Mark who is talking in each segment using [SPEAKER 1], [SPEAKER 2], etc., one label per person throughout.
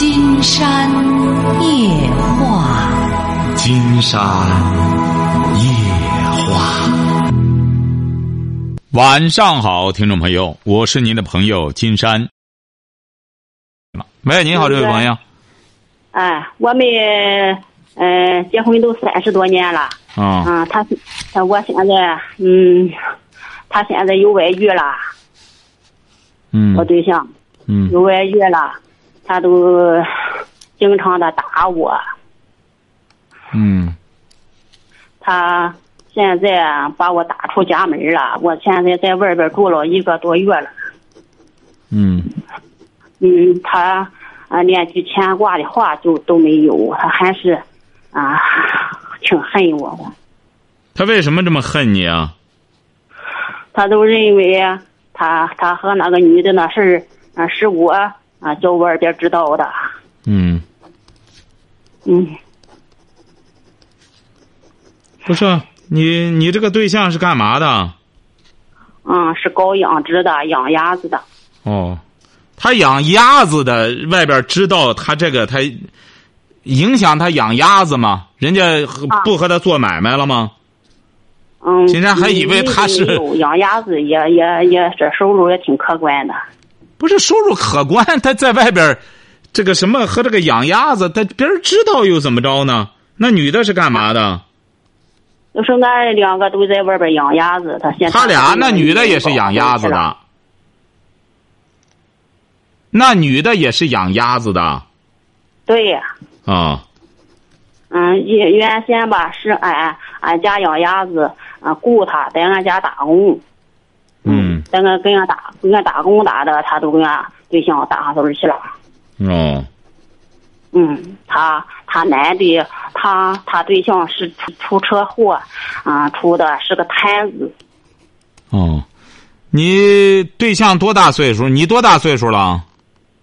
[SPEAKER 1] 金山夜话，
[SPEAKER 2] 金山夜话。
[SPEAKER 3] 晚上好，听众朋友，我是您的朋友金山。喂，您好，这位朋友。
[SPEAKER 4] 哎，我们呃结婚都三十多年了。
[SPEAKER 3] 啊。
[SPEAKER 4] 嗯，他他我现在嗯，他现在有外遇了。
[SPEAKER 3] 嗯。
[SPEAKER 4] 我对象。
[SPEAKER 3] 嗯。
[SPEAKER 4] 有外遇了，他都经常的打我。
[SPEAKER 3] 嗯。
[SPEAKER 4] 他现在把我打出家门了，我现在在外边住了一个多月了。
[SPEAKER 3] 嗯。
[SPEAKER 4] 嗯，他啊连句牵挂的话就都没有，他还是啊挺恨我的。
[SPEAKER 3] 他为什么这么恨你啊？
[SPEAKER 4] 他都认为他他和那个女的那事儿啊是我啊叫外边知道的。
[SPEAKER 3] 嗯。
[SPEAKER 4] 嗯。
[SPEAKER 3] 不是你，你这个对象是干嘛的？
[SPEAKER 4] 嗯，是搞养殖的，养鸭子的。
[SPEAKER 3] 哦，他养鸭子的，外边知道他这个，他影响他养鸭子吗？人家不和他做买卖了吗？
[SPEAKER 4] 嗯。
[SPEAKER 3] 今天还以为他是
[SPEAKER 4] 养鸭子，也也也这收入也挺可观的。
[SPEAKER 3] 不是收入可观，他在外边这个什么和这个养鸭子，他别人知道又怎么着呢？那女的是干嘛的？
[SPEAKER 4] 就是俺两个都在外边养鸭子，他现在
[SPEAKER 3] 他俩那女的也是养鸭子的，那女的也是养鸭子的，
[SPEAKER 4] 对呀。
[SPEAKER 3] 啊。
[SPEAKER 4] 嗯，原原先吧是俺俺家养鸭子，啊雇他在俺家打工。
[SPEAKER 3] 嗯。
[SPEAKER 4] 在俺跟俺打跟俺打工打的，他都跟俺对象打上手去了。
[SPEAKER 3] 哦。
[SPEAKER 4] 嗯，他他男的，他他对象是出出车祸，啊，出的是个瘫子。
[SPEAKER 3] 哦，你对象多大岁数？你多大岁数了？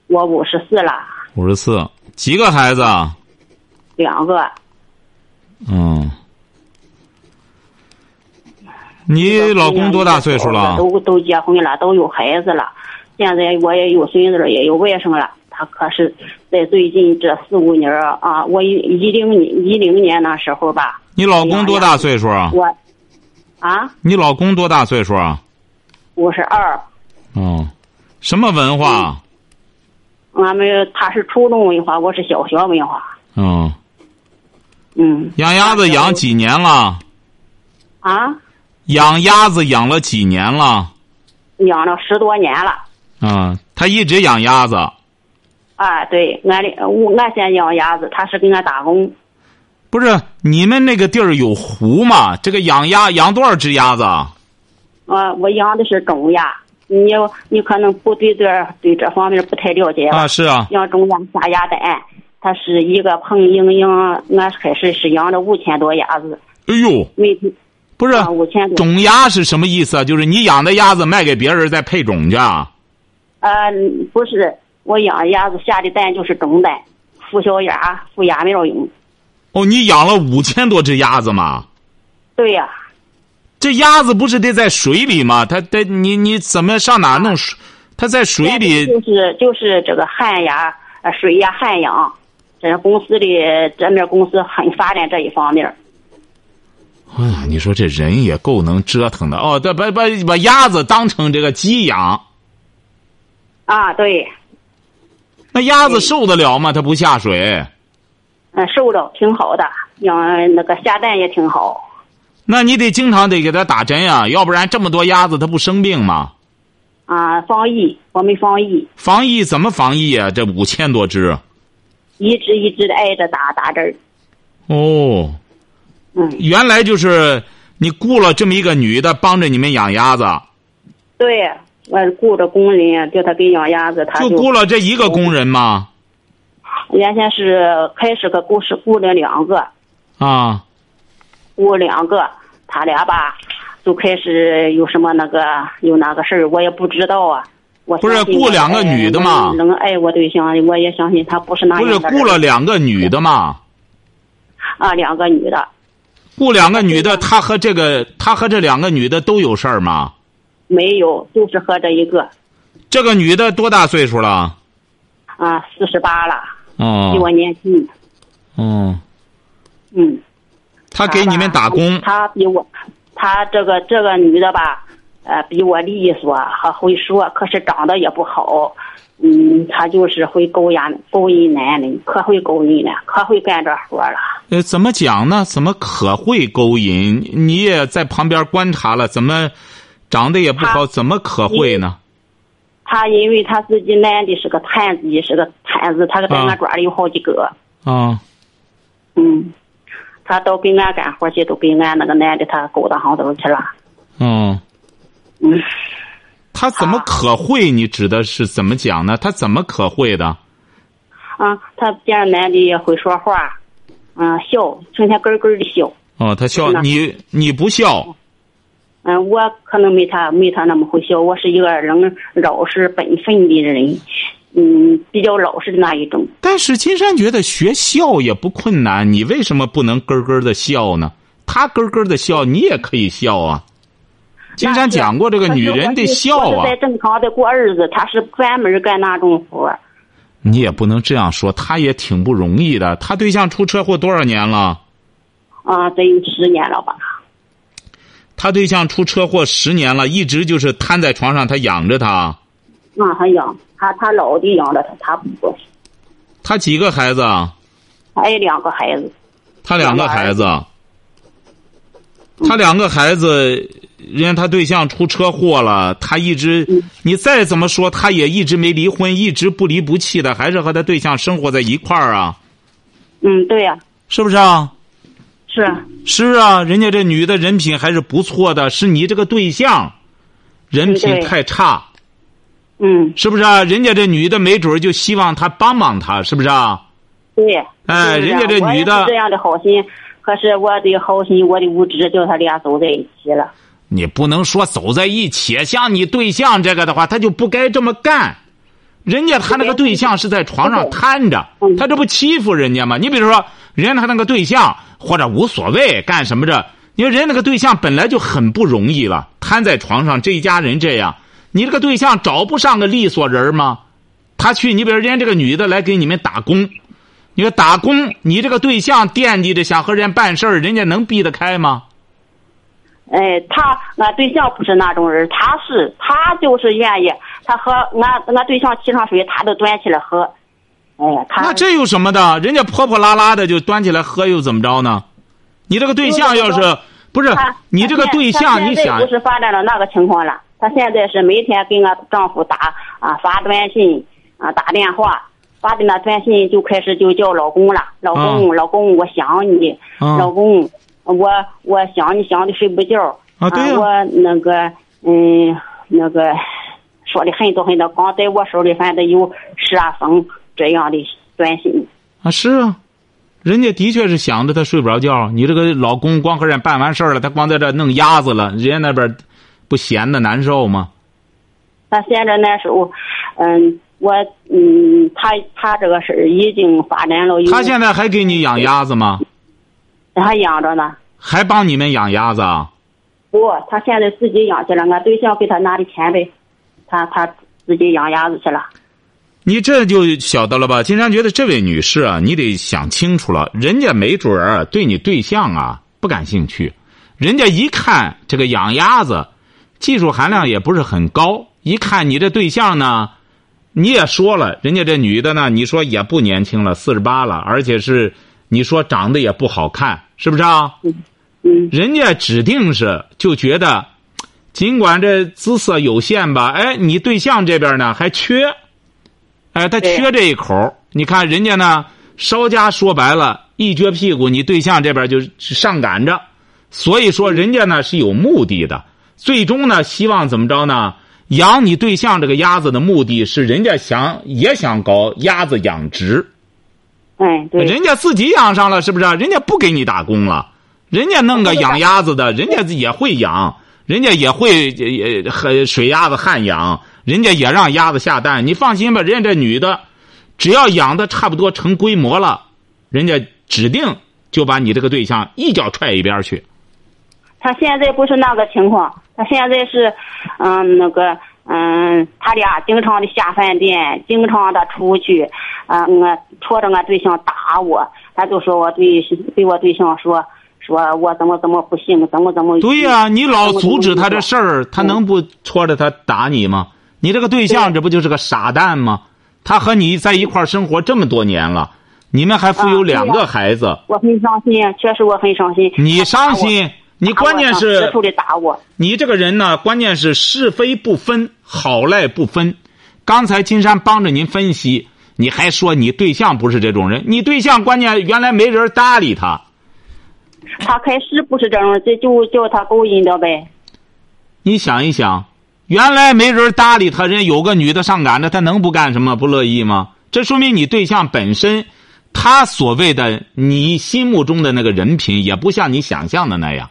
[SPEAKER 4] 我五十四了。
[SPEAKER 3] 五十四，几个孩子？
[SPEAKER 4] 两个。
[SPEAKER 3] 嗯。你老公多大岁数了？
[SPEAKER 4] 都都结婚了，都有孩子了。现在我也有孙子，也有外甥了。他可是在最近这四五年啊，我一一零年一零年那时候吧。
[SPEAKER 3] 你老公多大岁数啊？
[SPEAKER 4] 我，啊？
[SPEAKER 3] 你老公多大岁数啊？
[SPEAKER 4] 五十二。
[SPEAKER 3] 哦，什么文化？
[SPEAKER 4] 俺们他是初中文化，我是小学文化。
[SPEAKER 3] 哦。
[SPEAKER 4] 嗯。
[SPEAKER 3] 养鸭子养几年了？
[SPEAKER 4] 啊？
[SPEAKER 3] 养鸭子养了几年了？
[SPEAKER 4] 养了十多年了。
[SPEAKER 3] 嗯，他一直养鸭子。
[SPEAKER 4] 啊，对，俺的我俺先养鸭子，他是给俺打工。
[SPEAKER 3] 不是你们那个地儿有湖吗？这个养鸭养多少只鸭子？啊，
[SPEAKER 4] 我养的是中鸭，你你可能不对这对这方面不太了解
[SPEAKER 3] 啊，是啊。
[SPEAKER 4] 养中鸭下鸭蛋，它是一个彭莹莹，俺开始是养了五千多鸭子。
[SPEAKER 3] 哎呦，
[SPEAKER 4] 每天
[SPEAKER 3] 不是。种鸭是什么意思？就是你养的鸭子卖给别人再配种去啊？
[SPEAKER 4] 呃，不是。我养鸭子下的蛋就是种蛋，孵小鸭，孵鸭苗用。
[SPEAKER 3] 哦，你养了五千多只鸭子吗？
[SPEAKER 4] 对呀。
[SPEAKER 3] 这鸭子不是得在水里吗？它得你你怎么上哪弄水？它在水里。
[SPEAKER 4] 就是就是这个旱鸭，呃，水鸭旱养。这公司的这面公司很发展这一方面。
[SPEAKER 3] 哎呀，你说这人也够能折腾的哦！对把把把鸭子当成这个鸡养。
[SPEAKER 4] 啊，对。
[SPEAKER 3] 那鸭子受得了吗？它不下水。
[SPEAKER 4] 嗯，受着挺好的，养那个下蛋也挺好。
[SPEAKER 3] 那你得经常得给它打针呀，要不然这么多鸭子它不生病吗？
[SPEAKER 4] 啊，防疫，我们防疫。
[SPEAKER 3] 防疫怎么防疫啊？这五千多只。
[SPEAKER 4] 一只一只的挨着打打针。
[SPEAKER 3] 哦。
[SPEAKER 4] 嗯。
[SPEAKER 3] 原来就是你雇了这么一个女的帮着你们养鸭子。
[SPEAKER 4] 对。我雇着工人，叫他给养鸭子，他
[SPEAKER 3] 就雇了这一个工人吗？
[SPEAKER 4] 原先是开始个雇是雇了两个。
[SPEAKER 3] 啊。
[SPEAKER 4] 雇两个，他俩吧，就开始有什么那个有那个事儿，我也不知道啊。我
[SPEAKER 3] 不是雇两个女的吗？
[SPEAKER 4] 能爱我对象，我也相信他不是那样
[SPEAKER 3] 不是雇了两个女的吗？
[SPEAKER 4] 啊，两个女的。
[SPEAKER 3] 雇两个女的，他和这个他和这两个女的都有事儿吗？
[SPEAKER 4] 没有，就是和这一个。
[SPEAKER 3] 这个女的多大岁数了？
[SPEAKER 4] 啊，四十八了。
[SPEAKER 3] 哦。
[SPEAKER 4] 比我年轻。
[SPEAKER 3] 哦。
[SPEAKER 4] 嗯。
[SPEAKER 3] 他给你们打工。
[SPEAKER 4] 他比我，他这个这个女的吧，呃，比我利索，还会说，可是长得也不好。嗯，他就是会勾引勾引男人，可会勾引了，可会干这活了。
[SPEAKER 3] 呃，怎么讲呢？怎么可会勾引？你也在旁边观察了，怎么长得也不好，怎么可会呢？
[SPEAKER 4] 他因为他自己男的是个摊子，是个摊子，他在俺庄里有好几个。
[SPEAKER 3] 啊。
[SPEAKER 4] 嗯，他都给俺干活去，都给俺那个男的他勾搭上头去了。
[SPEAKER 3] 嗯。
[SPEAKER 4] 嗯。
[SPEAKER 3] 他怎么可会？你指的是怎么讲呢？他怎么可会的？
[SPEAKER 4] 啊，他见男的也会说话，嗯，笑，成天咯咯的笑。
[SPEAKER 3] 哦，他笑，你你不笑。
[SPEAKER 4] 嗯，我可能没他没他那么会笑。我是一个人老实本分的人，嗯，比较老实的那一种。
[SPEAKER 3] 但是金山觉得学笑也不困难，你为什么不能咯咯的笑呢？他咯咯的笑，你也可以笑啊。金山讲过，这个女人的笑啊。
[SPEAKER 4] 在正常的过日子，她是专门干那种活。
[SPEAKER 3] 你也不能这样说，他也挺不容易的。他对象出车祸多少年了？
[SPEAKER 4] 啊，得有十年了吧。
[SPEAKER 3] 他对象出车祸十年了，一直就是瘫在床上，他养着他。
[SPEAKER 4] 啊，他养他，他老的养着他，他不。
[SPEAKER 3] 他几个孩子？
[SPEAKER 4] 还有两个孩子。
[SPEAKER 3] 他两个孩子。他两个孩子。人家他对象出车祸了，他一直，你再怎么说，他也一直没离婚，一直不离不弃的，还是和他对象生活在一块儿啊。
[SPEAKER 4] 嗯，对呀。
[SPEAKER 3] 是不是啊？
[SPEAKER 4] 是。
[SPEAKER 3] 是啊，人家这女的人品还是不错的，是你这个对象，人品太差。
[SPEAKER 4] 嗯。
[SPEAKER 3] 是不是啊？人家这女的没准就希望他帮帮他，是不是啊？
[SPEAKER 4] 对。
[SPEAKER 3] 哎，人家这女的。
[SPEAKER 4] 这样的好心，可是我的好心，我的无知，叫他俩走在一起了。
[SPEAKER 3] 你不能说走在一起，像你对象这个的话，他就不该这么干。人家他那个对象是在床上瘫着，他这不欺负人家吗？你比如说，人家他那个对象或者无所谓干什么着，你说人家那个对象本来就很不容易了，瘫在床上，这一家人这样，你这个对象找不上个利索人吗？他去，你比如人家这个女的来给你们打工，你说打工，你这个对象惦记着想和人家办事人家能避得开吗？
[SPEAKER 4] 哎，他俺对象不是那种人，他是他就是愿意，他喝俺俺对象沏上水，他都端起来喝。哎，他
[SPEAKER 3] 那这有什么的？人家泼泼拉拉的就端起来喝，又怎么着呢？你这个对象要是不是你这个对象，你想
[SPEAKER 4] 不是发展到那个情况了？他现在是每天给俺丈夫打啊发短信啊打电话，发的那短信就开始就叫老公了，老公老公我想你，老公。我我想你想的睡不着
[SPEAKER 3] 啊！对
[SPEAKER 4] 呀，我那个嗯那个说的很多很多，光在我手里反正有十二封这样的短信
[SPEAKER 3] 啊！是啊，人家的确是想着他睡不着觉。你这个老公光和人办完事儿了，他光在这弄鸭子了，人家那边不闲的难受吗？
[SPEAKER 4] 他闲着难受，嗯，我嗯，他他这个事儿已经发展了。
[SPEAKER 3] 他现在还给你养鸭子吗？
[SPEAKER 4] 还养着呢，
[SPEAKER 3] 还帮你们养鸭子啊？
[SPEAKER 4] 不，他现在自己养去了。俺对象给他拿的钱呗，他他自己养鸭子去了。
[SPEAKER 3] 你这就晓得了吧？金山觉得这位女士啊，你得想清楚了。人家没准儿对你对象啊不感兴趣，人家一看这个养鸭子，技术含量也不是很高。一看你这对象呢，你也说了，人家这女的呢，你说也不年轻了，四十八了，而且是。你说长得也不好看，是不是啊？
[SPEAKER 4] 嗯，
[SPEAKER 3] 人家指定是就觉得，尽管这姿色有限吧，哎，你对象这边呢还缺，哎，他缺这一口。你看人家呢，稍加说白了，一撅屁股，你对象这边就上赶着。所以说，人家呢是有目的的，最终呢希望怎么着呢？养你对象这个鸭子的目的是，人家想也想搞鸭子养殖。
[SPEAKER 4] 哎，对，
[SPEAKER 3] 人家自己养上了，是不是？人家不给你打工了，人家弄个养鸭子的，人家也会养，人家也会也和水鸭子旱养，人家也让鸭子下蛋。你放心吧，人家这女的，只要养的差不多成规模了，人家指定就把你这个对象一脚踹一边去。
[SPEAKER 4] 他现在不是那个情况，他现在是，嗯，那个，嗯，他俩经常的下饭店，经常的出去，嗯，我戳着我对象打我，他就说我对对我对象说，说我怎么怎么不行，怎么怎么。
[SPEAKER 3] 对呀，你老阻止他这事儿，他能不戳着他打你吗？你这个对象这不就是个傻蛋吗？他和你在一块儿生活这么多年了，你们还富有两个孩子。
[SPEAKER 4] 我很伤心，确实我很伤心。
[SPEAKER 3] 你伤心，你关键是
[SPEAKER 4] 的打我。
[SPEAKER 3] 你这个人呢，关键是是非不分，好赖不分。刚才金山帮着您分析，你还说你对象不是这种人，你对象关键原来没人搭理他。
[SPEAKER 4] 他开始不是这种，这就叫他勾引的呗。
[SPEAKER 3] 你想一想。原来没人搭理他，人有个女的上赶着，他能不干什么？不乐意吗？这说明你对象本身，他所谓的你心目中的那个人品，也不像你想象的那样。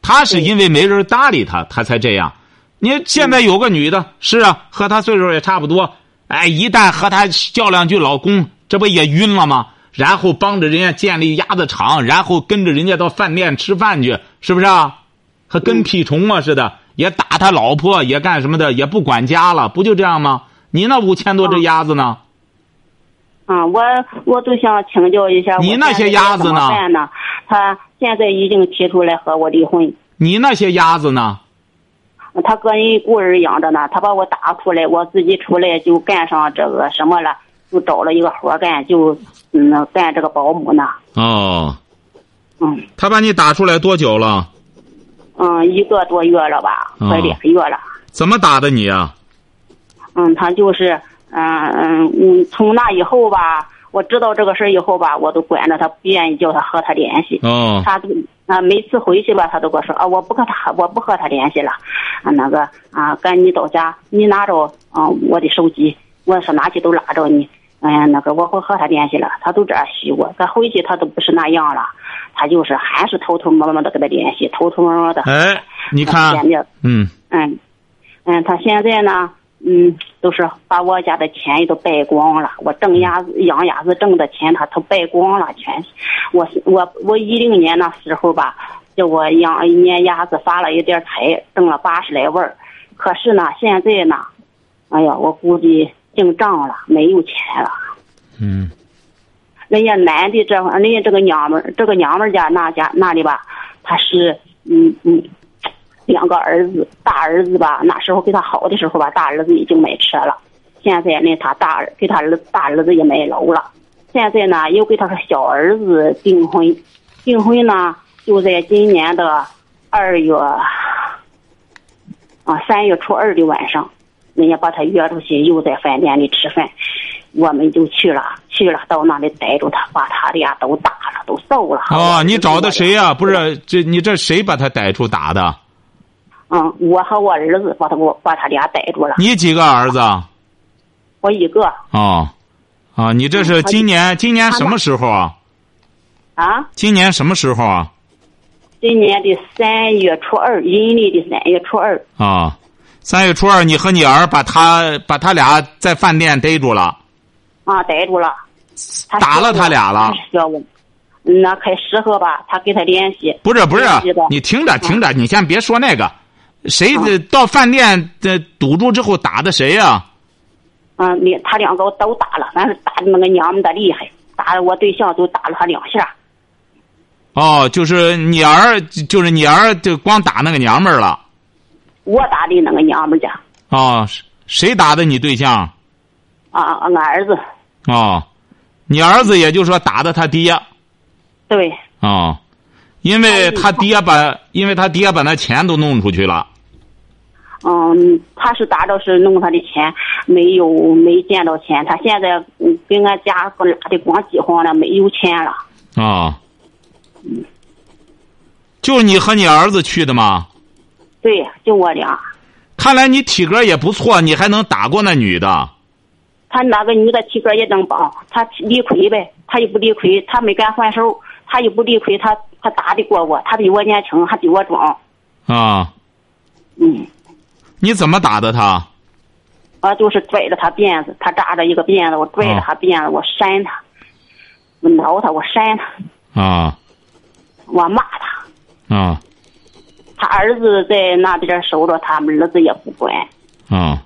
[SPEAKER 3] 他是因为没人搭理他，他才这样。你现在有个女的，是啊，和他岁数也差不多。哎，一旦和他叫两句老公，这不也晕了吗？然后帮着人家建立鸭子厂，然后跟着人家到饭店吃饭去，是不是啊？和跟屁虫啊似的。也打他老婆，也干什么的，也不管家了，不就这样吗？你那五千多只鸭子呢？
[SPEAKER 4] 啊，我我都想请教一下，
[SPEAKER 3] 你那些鸭子呢？
[SPEAKER 4] 他现在已经提出来和我离婚。
[SPEAKER 3] 你那些鸭子呢？
[SPEAKER 4] 他个人孤儿养着呢，他把我打出来，我自己出来就干上这个什么了，就找了一个活干，就嗯干这个保姆呢。
[SPEAKER 3] 哦。
[SPEAKER 4] 嗯。
[SPEAKER 3] 他把你打出来多久了？
[SPEAKER 4] 嗯，一个多月了吧，快两个月了。
[SPEAKER 3] 怎么打的你啊？
[SPEAKER 4] 嗯，他就是，嗯嗯嗯，从那以后吧，我知道这个事以后吧，我都管着他，不愿意叫他和他联系。
[SPEAKER 3] 哦。
[SPEAKER 4] 他都啊，每次回去吧，他都跟我说啊，我不和他，我不和他联系了。啊，那个啊，赶你到家，你拿着啊我的手机，我说哪去都拉着你。嗯，那个我会和他联系了，他都这样许我。他回去他都不是那样了，他就是还是偷偷摸摸的跟他联系，偷偷摸摸的。
[SPEAKER 3] 哎，你看，
[SPEAKER 4] 嗯嗯嗯，他现在呢，嗯，都是把我家的钱也都败光了。我挣鸭子养鸭子挣的钱，他都败光了，全。我我我一零年那时候吧，叫我养一年鸭子发了一点财，挣了八十来万可是呢，现在呢，哎呀，我估计。进账了，没有钱了。
[SPEAKER 3] 嗯，
[SPEAKER 4] 人家男的这，人家这个娘们儿，这个娘们儿家那家那里吧，他是嗯嗯，两个儿子，大儿子吧，那时候给他好的时候吧，大儿子已经买车了。现在呢，他大儿给他儿大儿子也买楼了。现在呢，又给他个小儿子订婚，订婚呢就在今年的二月啊三月初二的晚上。人家把他约出去，又在饭店里吃饭，我们就去了，去了到那里逮住他，把他俩都打了，都揍了。
[SPEAKER 3] 哦，你找的谁呀？不是这，你这谁把他逮住打的？
[SPEAKER 4] 嗯，我和我儿子把他给我把他俩逮住了。
[SPEAKER 3] 你几个儿子？
[SPEAKER 4] 我一个。
[SPEAKER 3] 哦，啊，你这是今年今年什么时候啊？
[SPEAKER 4] 啊？
[SPEAKER 3] 今年什么时候啊？
[SPEAKER 4] 今年的三月初二，阴历的三月初二。
[SPEAKER 3] 啊。三月初二，你和你儿把他把他俩在饭店逮住了。
[SPEAKER 4] 啊，逮住了。
[SPEAKER 3] 打了他俩了。
[SPEAKER 4] 那开始后吧，他跟他联系。
[SPEAKER 3] 不是不是，你听着听着，你先别说那个，谁的到饭店的堵住之后打的谁呀？
[SPEAKER 4] 嗯，你他两个都打了，反正打的那个娘们的厉害，打的我对象都打了他两下。
[SPEAKER 3] 哦，就是你儿，就是你儿，就光打那个娘们儿了。
[SPEAKER 4] 我打的那个娘们家。
[SPEAKER 3] 哦，谁打的你对象？
[SPEAKER 4] 啊，俺儿子。
[SPEAKER 3] 哦，你儿子也就是说打的他爹。
[SPEAKER 4] 对。
[SPEAKER 3] 哦，因为他爹把，因为他爹把那钱都弄出去了。
[SPEAKER 4] 嗯，他是打着是弄他的钱，没有没见到钱。他现在跟俺家拉的光饥荒了，没有钱了。
[SPEAKER 3] 啊。嗯。就你和你儿子去的吗？
[SPEAKER 4] 对，就我俩。
[SPEAKER 3] 看来你体格也不错，你还能打过那女的。
[SPEAKER 4] 他那个女的体格也能棒，他理亏呗，他又不理亏，他没敢还手，他也不理亏，他他打得过我，他比我年轻，还比我壮。
[SPEAKER 3] 啊。
[SPEAKER 4] 嗯。
[SPEAKER 3] 你怎么打的他？
[SPEAKER 4] 我就是拽着他辫子，他扎着一个辫子，我拽着他辫子，我扇他，我挠他，我扇他。
[SPEAKER 3] 啊。
[SPEAKER 4] 我骂他。
[SPEAKER 3] 啊。
[SPEAKER 4] 他儿子在那边守着，他们儿子也不管。
[SPEAKER 3] 啊，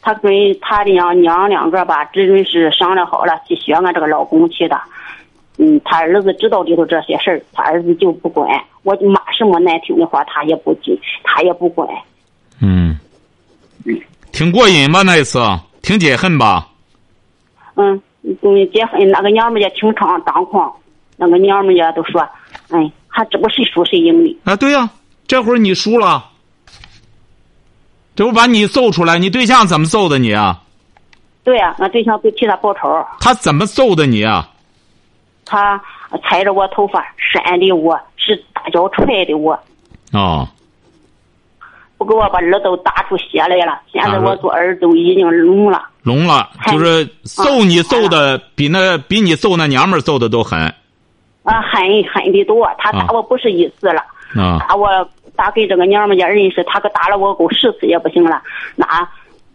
[SPEAKER 4] 他跟他的娘娘两个吧，只准是商量好了去学俺这个老公去的。嗯，他儿子知道里头这些事儿，他儿子就不管。我骂什么难听的话，他也不听，他也不管。
[SPEAKER 3] 嗯，挺过瘾吧那一次，挺解恨吧？
[SPEAKER 4] 嗯，嗯，结婚那个娘们也挺猖张狂，那个娘们也都说，哎，还这不谁输谁赢的。
[SPEAKER 3] 啊，对呀、这会儿你输了，这不把你揍出来？你对象怎么揍的你啊？
[SPEAKER 4] 对呀、俺对象就替他报仇，
[SPEAKER 3] 他怎么揍的你啊？
[SPEAKER 4] 他踩着我头发扇的我，是大脚踹的我，
[SPEAKER 3] 哦，
[SPEAKER 4] 不给我把耳朵打出血来了。现在我左耳朵已经聋了。
[SPEAKER 3] 聋了，就是揍你揍的比那比你揍那娘们儿揍的都狠
[SPEAKER 4] 啊，狠狠的多，他打我不是一次了，
[SPEAKER 3] 啊！
[SPEAKER 4] 打我打给这个娘们家认识，他可打了我够十次也不行了。那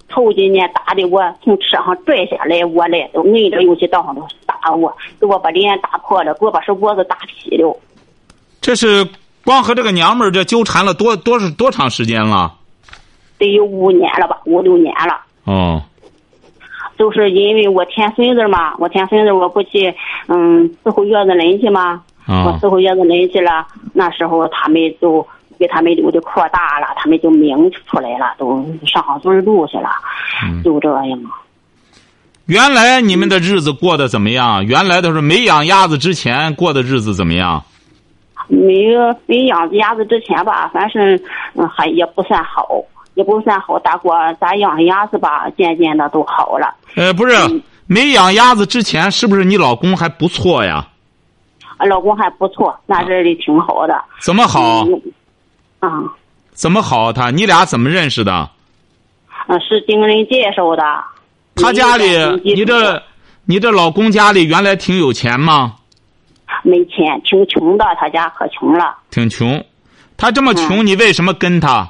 [SPEAKER 4] 头几年打的我从车上拽下来，我来都挨着油漆道上都打我，给我把脸打破了，给我把手脖子打劈了。
[SPEAKER 3] 这是光和这个娘们儿这纠缠了多多是多长时间了？
[SPEAKER 4] 得有五年了吧，五六年了。
[SPEAKER 3] 哦，
[SPEAKER 4] 就是因为我添孙子嘛，我添孙子我不去，嗯，伺候月子人去嘛，我
[SPEAKER 3] 啊
[SPEAKER 4] 伺候月子人去了，那时候他们就给他们留的扩大了，他们就明出来了，都上好嘴路去了，就这样。
[SPEAKER 3] 原来你们的日子过得怎么样？原来的是没养鸭子之前过的日子怎么样？
[SPEAKER 4] 没有没养鸭子之前吧，反正嗯还也不算好，也不算好。大过咱养鸭子吧，渐渐的都好了。
[SPEAKER 3] 呃，不是，没养鸭子之前是不是你老公还不错呀？
[SPEAKER 4] 俺老公还不错，那阵儿里挺好的。
[SPEAKER 3] 怎么好？
[SPEAKER 4] 嗯啊，
[SPEAKER 3] 怎么好？他你俩怎么认识的？
[SPEAKER 4] 啊，是经人介绍的。
[SPEAKER 3] 他家里你这你这老公家里原来挺有钱吗？
[SPEAKER 4] 没钱，挺穷的，他家可穷了。
[SPEAKER 3] 挺穷，他这么穷，你为什么跟他？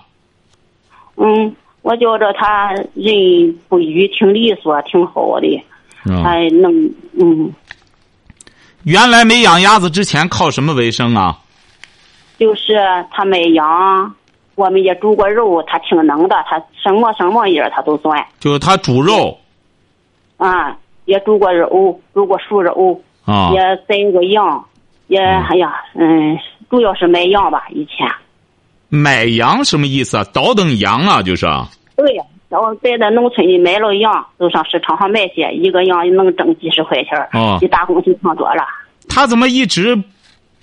[SPEAKER 4] 嗯，我觉着他人不愚，挺利索，挺好的，
[SPEAKER 3] 嗯
[SPEAKER 4] 还能嗯，
[SPEAKER 3] 原来没养鸭子之前靠什么为生啊？
[SPEAKER 4] 就是他买羊，我们也煮过肉，他挺能的，他什么什么样他都算
[SPEAKER 3] 就是他煮肉
[SPEAKER 4] 啊，也煮过肉，煮过熟肉，
[SPEAKER 3] 啊
[SPEAKER 4] 也宰过羊，也哎呀，嗯，主要是买羊吧，以前。
[SPEAKER 3] 买羊什么意思啊？倒腾羊啊，就是
[SPEAKER 4] 对呀，然后在那农村里买了羊，都上市场上卖去，一个羊能挣几十块钱比打工就强多了。
[SPEAKER 3] 他怎么一直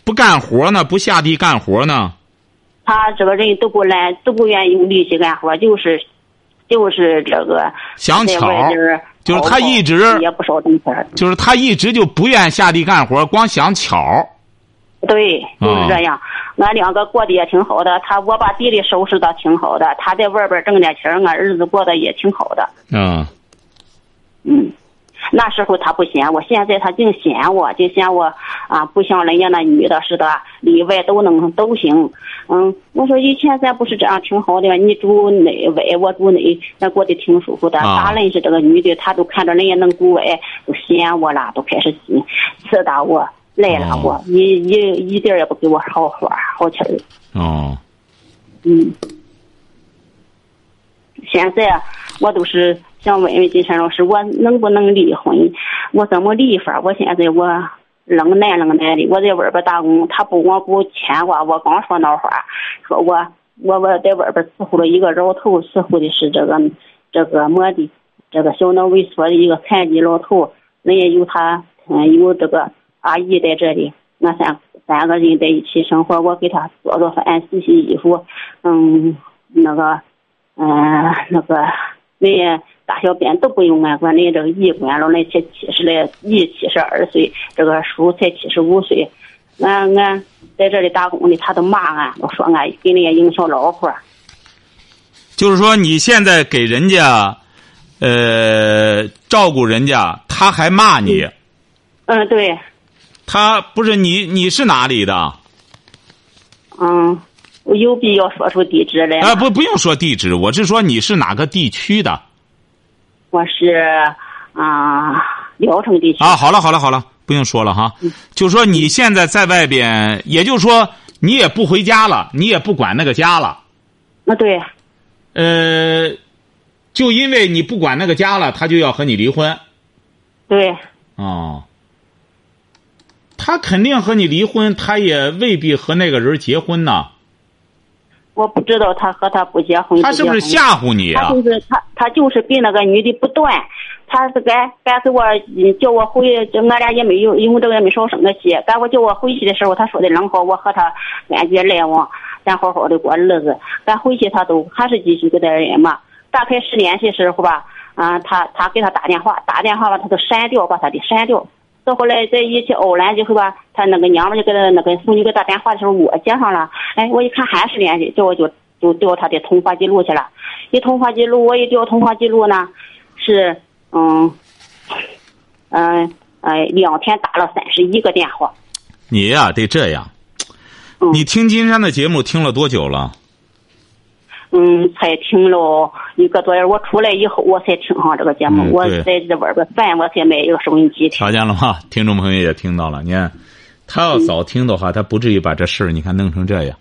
[SPEAKER 3] 不干活呢？不下地干活呢？
[SPEAKER 4] 他这个人都不懒，都不愿意用力气干活，就是，就是这个
[SPEAKER 3] 想巧
[SPEAKER 4] 外边儿
[SPEAKER 3] 就是他一直
[SPEAKER 4] 也不少挣钱。
[SPEAKER 3] 就是他一直就不愿下地干活，光想巧
[SPEAKER 4] 对，
[SPEAKER 3] 哦
[SPEAKER 4] 就是这样。俺两个过得也挺好的，他我把地里收拾的挺好的，他在外边挣点钱，俺日子过得也挺好的。
[SPEAKER 3] 嗯
[SPEAKER 4] 嗯，那时候他不嫌我，现在他净嫌我，就嫌我啊，不像人家那女的似的，里外都能都行。嗯，我说以前咱不是这样挺好的，你住内外，我住内，咱过得挺舒服的。
[SPEAKER 3] 啊
[SPEAKER 4] 咋认识这个女的，她都看着人家能顾外，都嫌我了，都开始刺打我，赖了我，
[SPEAKER 3] 哦
[SPEAKER 4] 一一一点儿也不给我好话好气儿。
[SPEAKER 3] 哦
[SPEAKER 4] 嗯，现在我都是想问问金山老师，我能不能离婚？我怎么离法？我现在我冷难冷难的，我在外边打工，他不光不牵挂，我刚说那话，说我我我在外边伺候了一个老头，伺候的是这个这个么的，这个小脑萎缩的一个残疾老头，人家有他嗯有这个阿姨在这里，俺三三个人在一起生活，我给他做做饭、洗洗衣服，嗯，那个，嗯、那个，人家大小便都不用俺管，人家这个姨管了，那才七十来，姨七十二岁，这个叔才七十五岁，俺俺在这里打工的，他都骂俺，都说俺给人家影响老婆。
[SPEAKER 3] 就是说你现在给人家，呃，照顾人家，他还骂你，
[SPEAKER 4] 嗯，对，
[SPEAKER 3] 他不是你你是哪里的？
[SPEAKER 4] 嗯，我有必要说出地址来吗？
[SPEAKER 3] 啊，不不用说地址，我是说你是哪个地区的
[SPEAKER 4] 我是啊，聊城地区。
[SPEAKER 3] 啊？好了好了好了，不用说了哈，就说你现在在外边，也就是说你也不回家了，你也不管那个家了。
[SPEAKER 4] 那对，
[SPEAKER 3] 呃，就因为你不管那个家了，他就要和你离婚。
[SPEAKER 4] 对，
[SPEAKER 3] 哦，他肯定和你离婚，他也未必和那个人结婚呢。
[SPEAKER 4] 我不知道他和他不结婚。
[SPEAKER 3] 他是不是吓唬你啊？
[SPEAKER 4] 他就是他，他就是跟那个女的不断。他是该该给我叫我回，俺俩也没有，因为这个也没少生个气。该我叫我回去的时候，他说的冷好，我和他感觉来往，咱好好的过日子。咱回去他都还是继续跟他人嘛。打开时联系时候吧，啊，他他给他打电话，打电话吧，他都删掉，把他的删掉。到后来在一起偶然就是吧，他那个娘们就给他那个妇女给打电话的时候，我接上了。哎，我一看还是联系，叫我就就调他的通话记录去了。一通话记录，我一调通话记录呢，是嗯嗯哎，两天打了三十一个电话。
[SPEAKER 3] 你呀，得这样。你听金山的节目听了多久了？
[SPEAKER 4] 嗯，才听了一个多月。我出来以后，我才听上这个节目。我在这外边饭，我才买一个收音机。
[SPEAKER 3] 瞧见了吗？听众朋友也听到了。你看，他要早听的话，他不至于把这事儿你看弄成这样。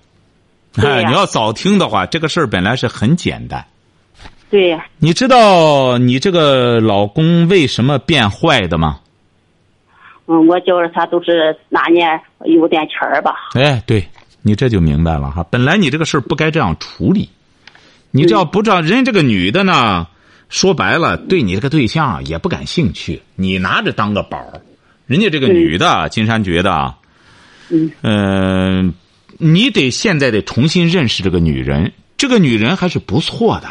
[SPEAKER 4] 哎，
[SPEAKER 3] 你要早听的话，这个事儿本来是很简单。
[SPEAKER 4] 对呀。
[SPEAKER 3] 你知道你这个老公为什么变坏的吗？
[SPEAKER 4] 嗯，我觉着他都是那年有点钱儿吧。
[SPEAKER 3] 哎，对你这就明白了哈。本来你这个事儿不该这样处理。你只要不知道，人家这个女的呢，说白了，对你这个对象也不感兴趣。你拿着当个宝，人家这个女的，金山觉得，嗯，你得现在得重新认识这个女人。这个女人还是不错的。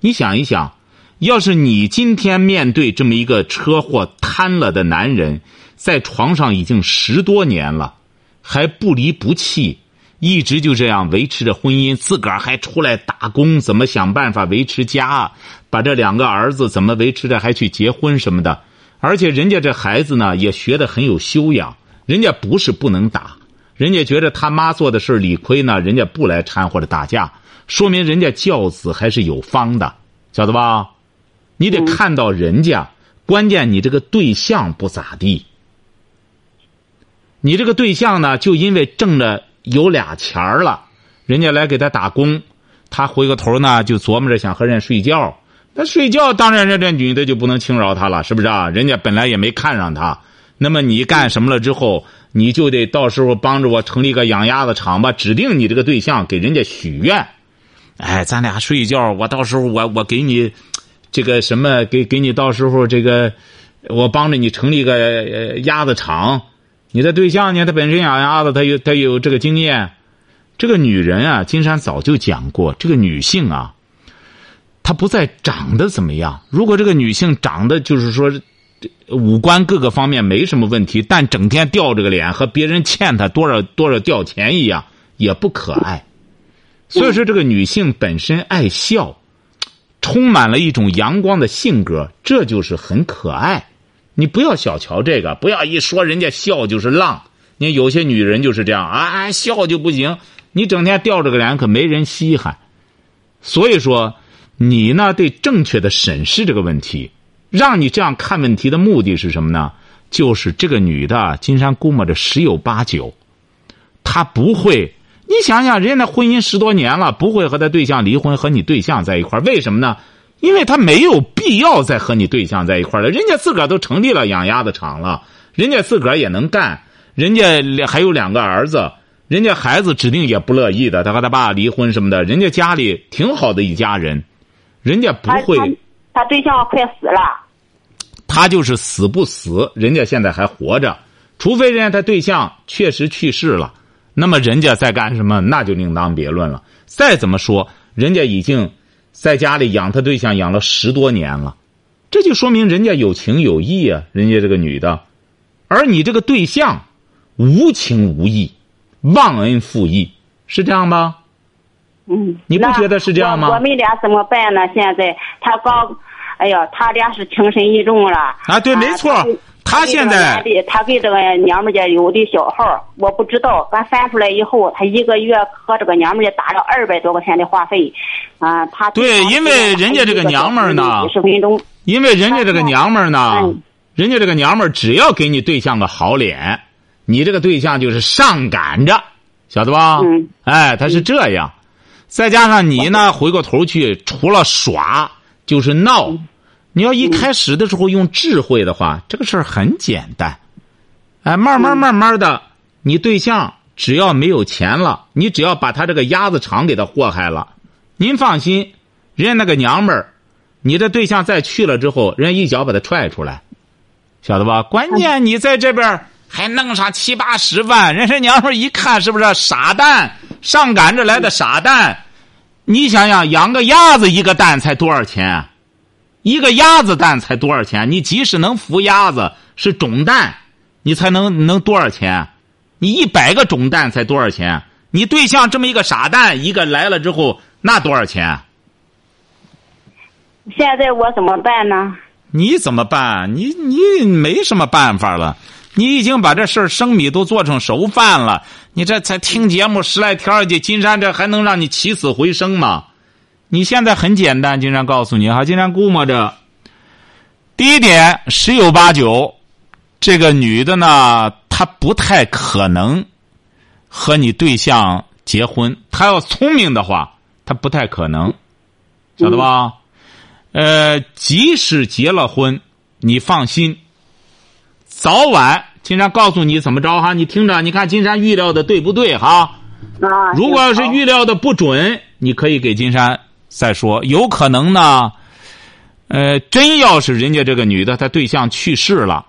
[SPEAKER 3] 你想一想，要是你今天面对这么一个车祸瘫了的男人，在床上已经十多年了，还不离不弃。一直就这样维持着婚姻，自个儿还出来打工，怎么想办法维持家？把这两个儿子怎么维持着，还去结婚什么的？而且人家这孩子呢，也学得很有修养。人家不是不能打，人家觉得他妈做的事理亏呢，人家不来掺和着打架，说明人家教子还是有方的，晓得吧？你得看到人家，关键你这个对象不咋地。你这个对象呢，就因为挣了。有俩钱儿了，人家来给他打工，他回过头呢就琢磨着想和人睡觉。那睡觉当然人这女的就不能轻饶他了，是不是啊？人家本来也没看上他，那么你干什么了之后，你就得到时候帮着我成立个养鸭子场吧，指定你这个对象给人家许愿。哎，咱俩睡觉，我到时候我我给你这个什么，给给你到时候这个，我帮着你成立个鸭子场。你的对象呢？他本身养鸭子，他有他有这个经验。这个女人啊，金山早就讲过，这个女性啊，她不再长得怎么样。如果这个女性长得就是说五官各个方面没什么问题，但整天吊着个脸，和别人欠她多少多少吊钱一样，也不可爱。所以说，这个女性本身爱笑，充满了一种阳光的性格，这就是很可爱。你不要小瞧这个，不要一说人家笑就是浪。你有些女人就是这样啊，笑就不行。你整天吊着个脸，可没人稀罕。所以说，你呢得正确的审视这个问题。让你这样看问题的目的是什么呢？就是这个女的，金山估摸着十有八九，她不会。你想想，人家那婚姻十多年了，不会和她对象离婚，和你对象在一块为什么呢？因为他没有必要再和你对象在一块了，人家自个儿都成立了养鸭子场了，人家自个儿也能干，人家还有两个儿子，人家孩子指定也不乐意的，他和他爸离婚什么的，人家家里挺好的一家人，人家不会。
[SPEAKER 4] 他对象快死了。
[SPEAKER 3] 他就是死不死，人家现在还活着，除非人家他对象确实去世了，那么人家在干什么，那就另当别论了。再怎么说，人家已经。在家里养他对象养了十多年了，这就说明人家有情有义啊，人家这个女的，而你这个对象无情无义，忘恩负义，是这样吧？
[SPEAKER 4] 嗯，
[SPEAKER 3] 你不觉得是这样吗？
[SPEAKER 4] 我们俩怎么办呢？现在他刚，哎呀，他俩是情深意重了。
[SPEAKER 3] 啊，对，没错。他现在，
[SPEAKER 4] 他给这个娘们家有的小号，我不知道。俺翻出来以后，他一个月和这个娘们家打了二百多块钱的话费，啊，他
[SPEAKER 3] 对，因为人家这个娘们儿呢，因为人家这个娘们儿呢，人家这个娘们儿只要给你对象个好脸，你这个对象就是上赶着，晓得吧？
[SPEAKER 4] 嗯，
[SPEAKER 3] 哎，他是这样，再加上你呢，回过头去除了耍，就是闹。你要一开始的时候用智慧的话，这个事儿很简单。哎，慢慢慢慢的，你对象只要没有钱了，你只要把他这个鸭子厂给他祸害了，您放心，人家那个娘们儿，你的对象再去了之后，人家一脚把他踹出来，晓得吧？关键你在这边还弄上七八十万，人家娘们儿一看是不是傻蛋？上赶着来的傻蛋？你想想，养个鸭子一个蛋才多少钱？一个鸭子蛋才多少钱？你即使能孵鸭子是种蛋，你才能能多少钱？你一百个种蛋才多少钱？你对象这么一个傻蛋，一个来了之后，那多少钱？
[SPEAKER 4] 现在我怎么办呢？
[SPEAKER 3] 你怎么办？你你没什么办法了。你已经把这事儿生米都做成熟饭了。你这才听节目十来天儿去，金山这还能让你起死回生吗？你现在很简单，金山告诉你哈，金山估摸着，第一点十有八九，这个女的呢，她不太可能和你对象结婚。她要聪明的话，她不太可能，晓得吧？呃，即使结了婚，你放心，早晚金山告诉你怎么着哈，你听着，你看金山预料的对不对哈？
[SPEAKER 4] 啊，
[SPEAKER 3] 如果要是预料的不准，你可以给金山再说。有可能呢，呃，真要是人家这个女的她对象去世了，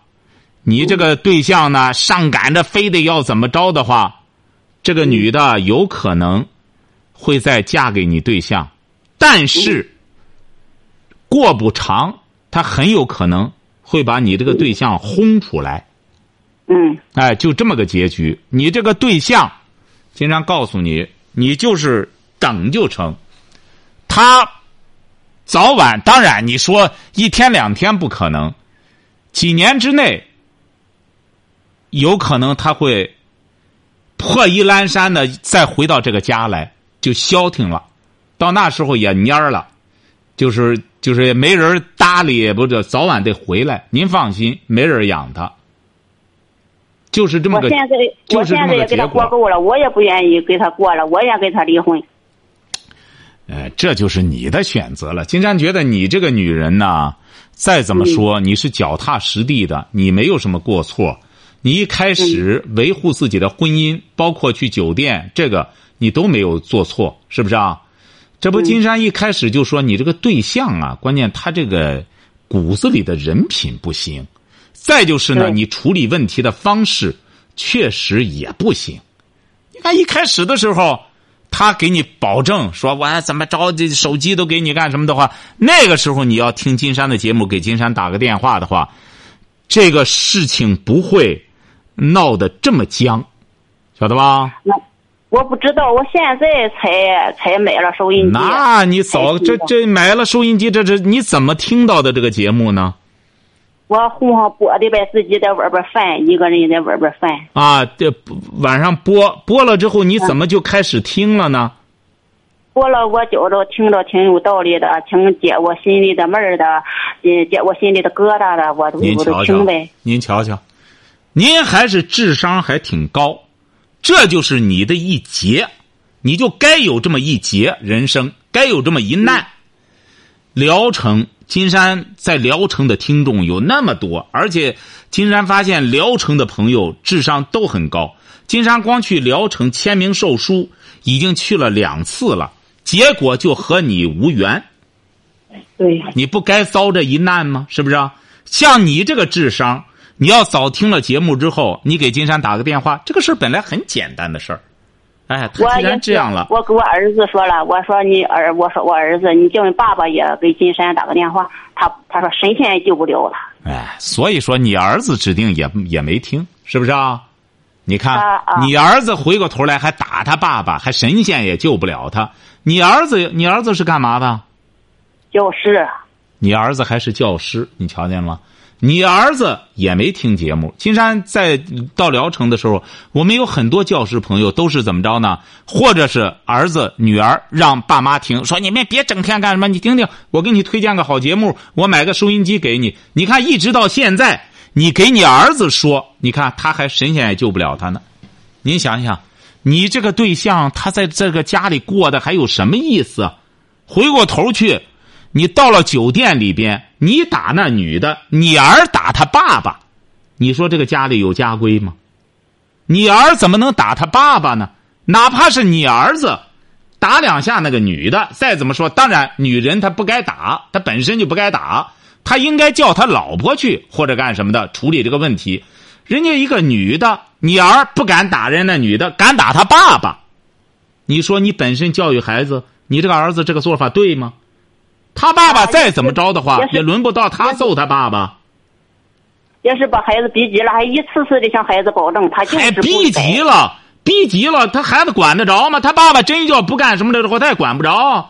[SPEAKER 3] 你这个对象呢上赶着非得要怎么着的话，这个女的有可能会再嫁给你对象，但是过不长，他很有可能会把你这个对象轰出来。
[SPEAKER 4] 嗯
[SPEAKER 3] 哎，就这么个结局。你这个对象，经常告诉你，你就是等就成。他早晚，当然你说一天两天不可能，几年之内，有可能他会破衣烂衫的再回到这个家来，就消停了。到那时候也蔫儿了，就是就是也没人搭理，不是早晚得回来。您放心，没人养他。就是这么个，
[SPEAKER 4] 我现在
[SPEAKER 3] 就是这
[SPEAKER 4] 我现在也给他
[SPEAKER 3] 么个结果
[SPEAKER 4] 过够了，我也不愿意跟他过了，我也跟他离婚。
[SPEAKER 3] 哎，这就是你的选择了。金山觉得你这个女人呢，再怎么说，你是脚踏实地的，你没有什么过错。你一开始维护自己的婚姻，包括去酒店，这个你都没有做错，是不是啊？这不，金山一开始就说你这个对象啊，关键他这个骨子里的人品不行，再就是呢，你处理问题的方式确实也不行。你看一开始的时候，他给你保证说我怎么着，这手机都给你干什么的话，那个时候你要听金山的节目，给金山打个电话的话，这个事情不会闹得这么僵，晓得吧？
[SPEAKER 4] 那我不知道，我现在才才买了收音机。
[SPEAKER 3] 那你早这这买了收音机，这这你怎么听到的这个节目呢？
[SPEAKER 4] 我哄上播的呗，自己在外边翻，一个人在外边翻。
[SPEAKER 3] 啊，这晚上播播了之后，你怎么就开始听了呢？
[SPEAKER 4] 播了，我觉着听着挺有道理的，挺解我心里的闷儿的，嗯，解我心里的疙瘩的，我都我都
[SPEAKER 3] 您瞧瞧
[SPEAKER 4] 听呗。，
[SPEAKER 3] 您瞧瞧，您还是智商还挺高，这就是你的一劫，你就该有这么一劫人生，该有这么一难。聊城，金山在聊城的听众有那么多，而且金山发现聊城的朋友智商都很高。金山光去聊城签名售书已经去了两次了，结果就和你无缘。
[SPEAKER 4] 对，
[SPEAKER 3] 你不该遭这一难吗？是不是啊？像你这个智商，你要早听了节目之后，你给金山打个电话，这个事儿本来很简单的事儿。哎，他既
[SPEAKER 4] 我也是
[SPEAKER 3] 然这样了，
[SPEAKER 4] 我给我儿子说了，我说你儿，我说我儿子，你叫你爸爸也给金山打个电话，他他说神仙也救不了他。
[SPEAKER 3] 哎，所以说你儿子指定也也没听，是不是啊？你看，
[SPEAKER 4] 啊啊
[SPEAKER 3] 你儿子回过头来还打他爸爸，还神仙也救不了他。你儿子，你儿子是干嘛的？
[SPEAKER 4] 教师，
[SPEAKER 3] 你儿子还是教师，你瞧见了吗？你儿子也没听节目。金山在到聊城的时候，我们有很多教师朋友都是怎么着呢？或者是儿子、女儿让爸妈听，说你们别整天干什么，你听听，我给你推荐个好节目，我买个收音机给你。你看，一直到现在，你给你儿子说，你看他还神仙也救不了他呢。您想想，你这个对象他在这个家里过的还有什么意思？回过头去。你到了酒店里边，你打那女的，你儿打他爸爸，你说这个家里有家规吗？你儿怎么能打他爸爸呢？哪怕是你儿子打两下那个女的，再怎么说，当然女人她不该打，她本身就不该打，她应该叫她老婆去或者干什么的处理这个问题。人家一个女的，你儿不敢打人，那女的敢打他爸爸，你说你本身教育孩子，你这个儿子这个做法对吗？他爸爸再怎么着的话，也轮不到他揍他爸爸。
[SPEAKER 4] 要是把孩子逼急了，还一次次的向孩子保证，他就是
[SPEAKER 3] 逼急了，逼急了，他孩子管得着吗？他爸爸真要不干什么的话，他也管不着。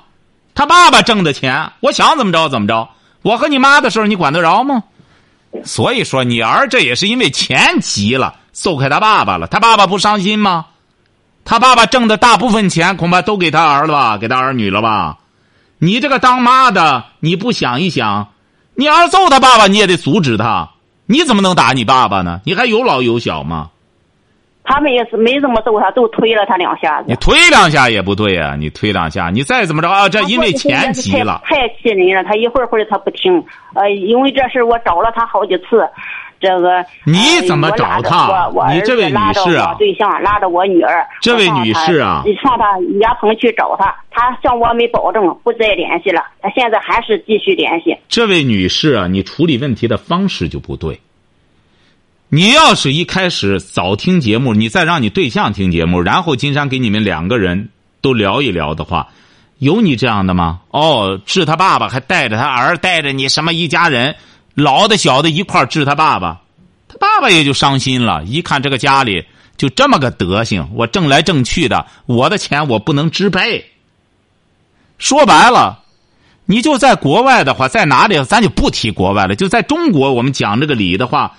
[SPEAKER 3] 他爸爸挣的钱，我想怎么着怎么着。我和你妈的事儿，你管得着吗？所以说，你儿这也是因为钱急了，揍开他爸爸了。他爸爸不伤心吗？他爸爸挣的大部分钱，恐怕都给他儿了吧，给他儿女了吧？你这个当妈的，你不想一想，你儿揍他爸爸，你也得阻止他。你怎么能打你爸爸呢？你还有老有小吗？
[SPEAKER 4] 他们也是没怎么揍他，都推了他两下子。
[SPEAKER 3] 你推两下也不对啊！你推两下，你再怎么着啊？这因为钱急了。
[SPEAKER 4] 太气人了！他一会儿会儿他不听，呃，因为这事我找了他好几次。这个
[SPEAKER 3] 你怎么找他？你这位女士啊，
[SPEAKER 4] 对象拉着我女儿，
[SPEAKER 3] 这位女士啊，
[SPEAKER 4] 你上他牙棚去找他，他向我们保证不再联系了，他现在还是继续联系。
[SPEAKER 3] 这位女士啊，你处理问题的方式就不对。你要是一开始早听节目，你再让你对象听节目，然后金山给你们两个人都聊一聊的话，有你这样的吗？哦，治他爸爸还带着他儿，带着你什么一家人。老的小的一块治他爸爸，他爸爸也就伤心了。一看这个家里就这么个德行，我挣来挣去的，我的钱我不能支配。说白了，你就在国外的话，在哪里咱就不提国外了。就在中国，我们讲这个理的话，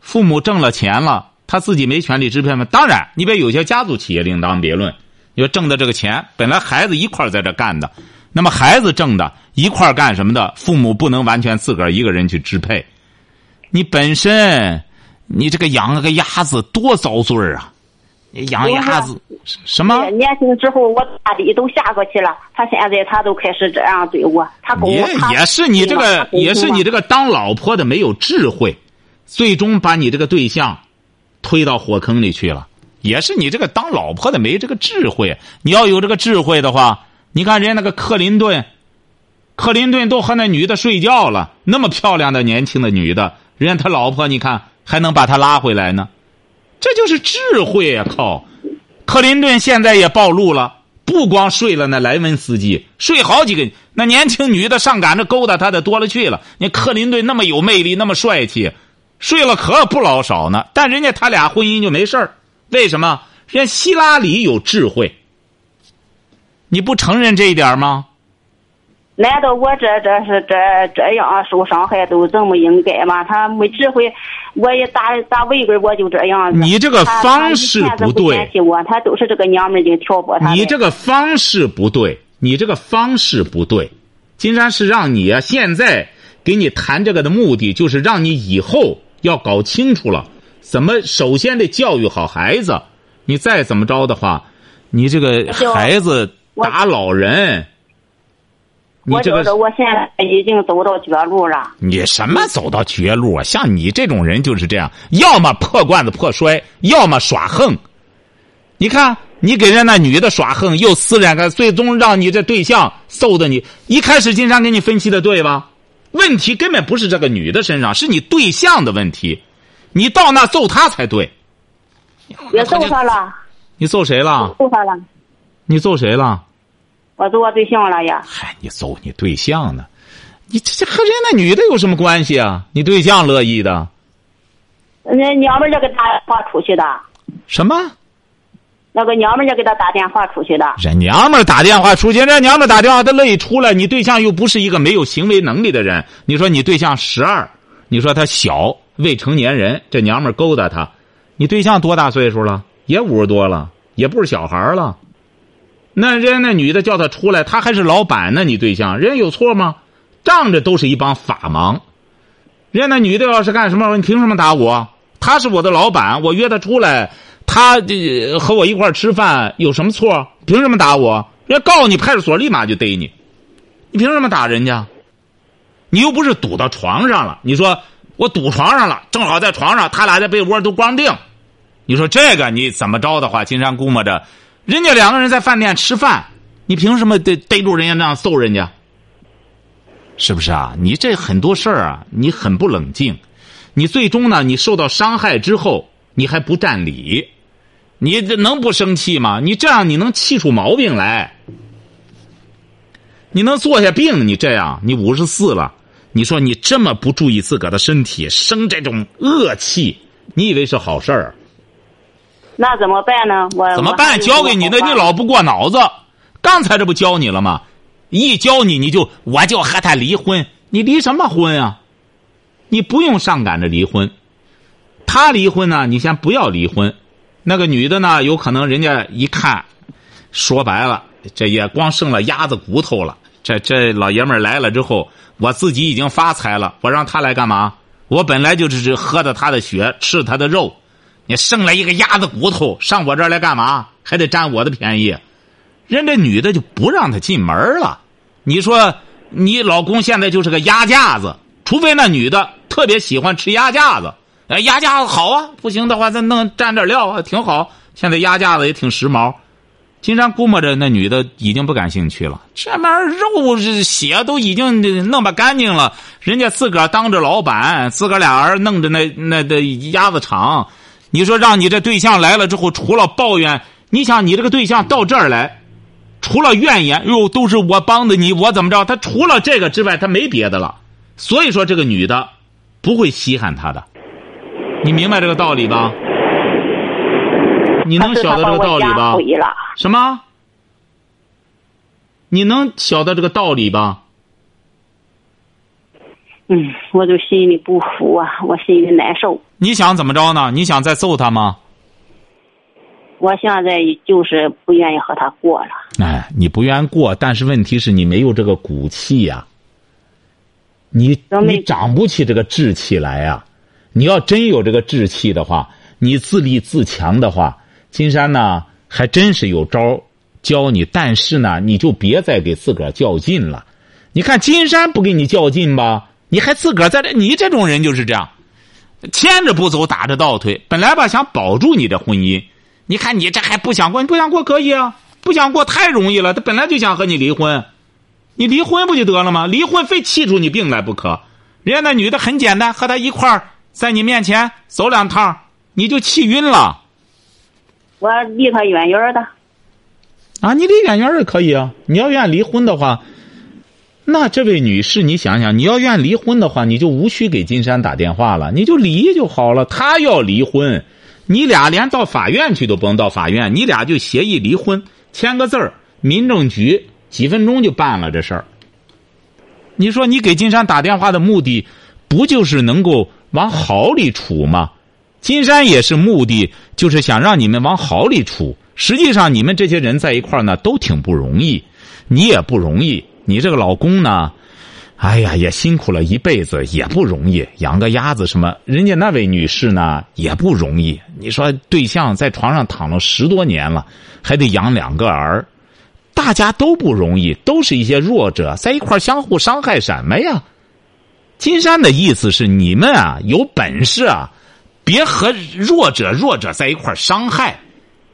[SPEAKER 3] 父母挣了钱了，他自己没权利支配吗？当然，你别有些家族企业另当别论。你说挣的这个钱，本来孩子一块在这干的。那么孩子挣的一块干什么的？父母不能完全自个儿一个人去支配。你本身，你这个养了个鸭子多遭罪啊！养鸭子什么？
[SPEAKER 4] 年轻之后我大底都下过去了，他现在他都开始这样对我。他
[SPEAKER 3] 也也是你这个，也是你这个当老婆的没有智慧，最终把你这个对象推到火坑里去了。也是你这个当老婆的没这个智慧。你要有这个智慧的话。你看人家那个克林顿，克林顿都和那女的睡觉了，那么漂亮的年轻的女的，人家他老婆你看还能把他拉回来呢，这就是智慧啊！靠，克林顿现在也暴露了，不光睡了那莱文斯基，睡好几个那年轻女的上赶着勾搭他的多了去了。你克林顿那么有魅力，那么帅气，睡了可不老少呢。但人家他俩婚姻就没事为什么？人家希拉里有智慧。你不承认这一点吗？
[SPEAKER 4] 难道我这这是这这样受伤害都这么应该吗？他没智慧，我也打打围棍，我就这样子。
[SPEAKER 3] 你这个方式不对。
[SPEAKER 4] 我，他都是这个娘们儿就挑拨他。
[SPEAKER 3] 你这个方式不对，你这个方式不对。金山是让你啊，现在给你谈这个的目的，就是让你以后要搞清楚了，怎么首先得教育好孩子。你再怎么着的话，你这个孩子。打老人，你这个
[SPEAKER 4] 我现在已经走到绝路了。
[SPEAKER 3] 你什么走到绝路啊？像你这种人就是这样，要么破罐子破摔，要么耍横。你看，你给人那女的耍横，又撕两个，最终让你这对象揍的你。一开始金山给你分析的对吧？问题根本不是这个女的身上，是你对象的问题。你到那揍他才对。
[SPEAKER 4] 也揍他了。
[SPEAKER 3] 你揍谁了？
[SPEAKER 4] 揍他了。
[SPEAKER 3] 你揍谁了？
[SPEAKER 4] 我揍我对象了呀！
[SPEAKER 3] 嗨，你揍你对象呢？你这这和人那女的有什么关系啊？你对象乐意的？
[SPEAKER 4] 那娘们儿家给打电话出去的。
[SPEAKER 3] 什么？
[SPEAKER 4] 那个娘们儿家给他打电话出去的。
[SPEAKER 3] 人娘们儿打电话出去，人娘们儿打电话，他乐意出来。你对象又不是一个没有行为能力的人。你说你对象十二，你说他小未成年人，这娘们儿勾搭他。你对象多大岁数了？也五十多了，也不是小孩了。那人家那女的叫他出来，他还是老板呢。你对象人家有错吗？仗着都是一帮法盲。人家那女的要是干什么，你凭什么打我？他是我的老板，我约他出来，他和我一块吃饭，有什么错？凭什么打我？人家告你派出所，立马就逮你。你凭什么打人家？你又不是堵到床上了。你说我堵床上了，正好在床上，他俩在被窝都光腚。你说这个你怎么着的话，金山估摸着，人家两个人在饭店吃饭，你凭什么逮逮住人家那样揍人家？是不是啊？你这很多事儿啊，你很不冷静，你最终呢，你受到伤害之后，你还不占理，你这能不生气吗？你这样你能气出毛病来？你能坐下病？你这样，你五十四了，你说你这么不注意自个的身体，生这种恶气，你以为是好事儿？
[SPEAKER 4] 那怎么办呢？我
[SPEAKER 3] 怎么办？教给你的，你老不过脑子。刚才这不教你了吗？一教你，你就我就和他离婚。你离什么婚啊？你不用上赶着离婚。他离婚呢，你先不要离婚。那个女的呢，有可能人家一看，说白了，这也光剩了鸭子骨头了。这这老爷们儿来了之后，我自己已经发财了，我让他来干嘛？我本来就是喝的他的血，吃他的肉。你剩了一个鸭子骨头，上我这儿来干嘛？还得占我的便宜，人这女的就不让他进门了。你说你老公现在就是个鸭架子，除非那女的特别喜欢吃鸭架子，哎，鸭架子好啊，不行的话再弄蘸点料啊，挺好。现在鸭架子也挺时髦。金山估摸着那女的已经不感兴趣了，这玩意儿肉血都已经弄不干净了，人家自个儿当着老板，自个儿俩人弄着那那的鸭子厂。你说让你这对象来了之后，除了抱怨，你想你这个对象到这儿来，除了怨言，哟，都是我帮的你，我怎么着？他除了这个之外，他没别的了。所以说，这个女的不会稀罕他的，你明白这个道理吧？你能晓得这个道理吧？什么？你能晓得这个道理吧？
[SPEAKER 4] 嗯，我就心里不服啊，我心里难受。
[SPEAKER 3] 你想怎么着呢？你想再揍他吗？
[SPEAKER 4] 我现在就是不愿意和他过了。
[SPEAKER 3] 哎，你不愿过，但是问题是你没有这个骨气呀。你你长不起这个志气来呀！你要真有这个志气的话，你自立自强的话，金山呢还真是有招教你。但是呢，你就别再给自个儿较劲了。你看金山不跟你较劲吧？你还自个儿在这？你这种人就是这样，牵着不走，打着倒退。本来吧，想保住你的婚姻，你看你这还不想过？你不想过可以啊，不想过太容易了。他本来就想和你离婚，你离婚不就得了吗？离婚非气出你病来不可。人家那女的很简单，和他一块儿在你面前走两趟，你就气晕了。
[SPEAKER 4] 我离他远远的。
[SPEAKER 3] 啊，你离远远的可以啊。你要愿意离婚的话。那这位女士，你想想，你要愿离婚的话，你就无需给金山打电话了，你就离就好了。他要离婚，你俩连到法院去都不用到法院，你俩就协议离婚，签个字儿，民政局几分钟就办了这事儿。你说你给金山打电话的目的，不就是能够往好里处吗？金山也是目的，就是想让你们往好里处。实际上，你们这些人在一块儿呢，都挺不容易，你也不容易。你这个老公呢？哎呀，也辛苦了一辈子，也不容易，养个鸭子什么？人家那位女士呢，也不容易。你说对象在床上躺了十多年了，还得养两个儿，大家都不容易，都是一些弱者，在一块相互伤害什么呀？金山的意思是，你们啊，有本事啊，别和弱者弱者在一块伤害。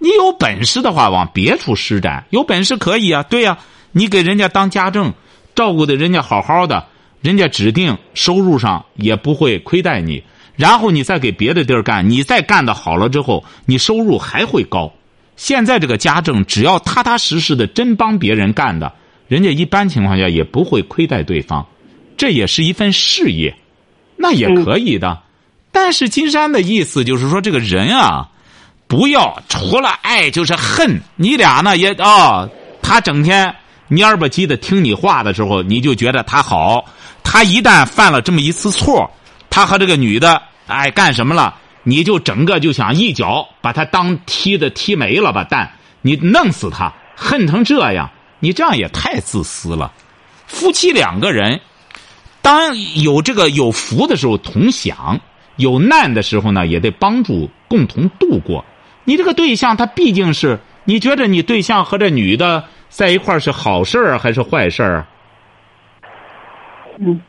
[SPEAKER 3] 你有本事的话，往别处施展，有本事可以啊，对呀。你给人家当家政，照顾的人家好好的，人家指定收入上也不会亏待你。然后你再给别的地儿干，你再干的好了之后，你收入还会高。现在这个家政，只要踏踏实实的真帮别人干的，人家一般情况下也不会亏待对方，这也是一份事业，那也可以的。但是金山的意思就是说，这个人啊，不要除了爱就是恨。你俩呢也啊，他整天。蔫吧唧的听你话的时候，你就觉得他好。他一旦犯了这么一次错，他和这个女的哎干什么了，你就整个就想一脚把他当踢的踢没了吧蛋，你弄死他，恨成这样，你这样也太自私了。夫妻两个人，当有这个有福的时候同享，有难的时候呢也得帮助共同度过。你这个对象他毕竟是，你觉得你对象和这女的。在一块儿是好事儿还是坏事儿？
[SPEAKER 4] 嗯，